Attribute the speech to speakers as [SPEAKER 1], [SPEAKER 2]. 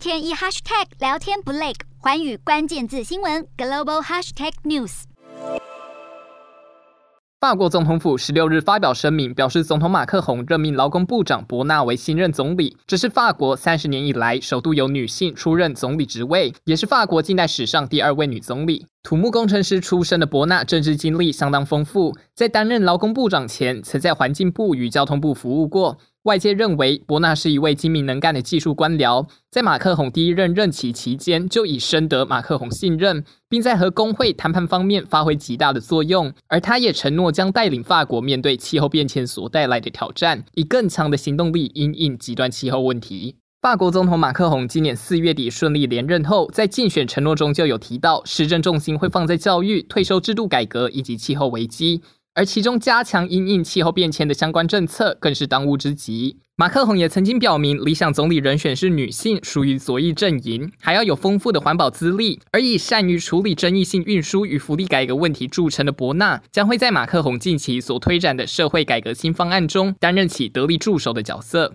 [SPEAKER 1] 天一 hashtag 聊天不累，环宇关键字新闻 global hashtag news。
[SPEAKER 2] 法国总统府十六日发表声明，表示总统马克宏任命劳工部长伯纳为新任总理，这是法国三十年以来首度由女性出任总理职位，也是法国近代史上第二位女总理。土木工程师出身的伯纳，政治经历相当丰富，在担任劳工部长前，曾在环境部与交通部服务过。外界认为，伯纳是一位精明能干的技术官僚，在马克宏第一任任期期间就已深得马克宏信任，并在和工会谈判方面发挥极大的作用。而他也承诺将带领法国面对气候变迁所带来的挑战，以更强的行动力因应极端气候问题。法国总统马克宏今年四月底顺利连任后，在竞选承诺中就有提到，施政重心会放在教育、退休制度改革以及气候危机。而其中加强因应气候变迁的相关政策更是当务之急。马克宏也曾经表明，理想总理人选是女性，属于左翼阵营，还要有丰富的环保资历。而以善于处理争议性运输与福利改革问题著称的伯纳，将会在马克宏近期所推展的社会改革新方案中担任起得力助手的角色。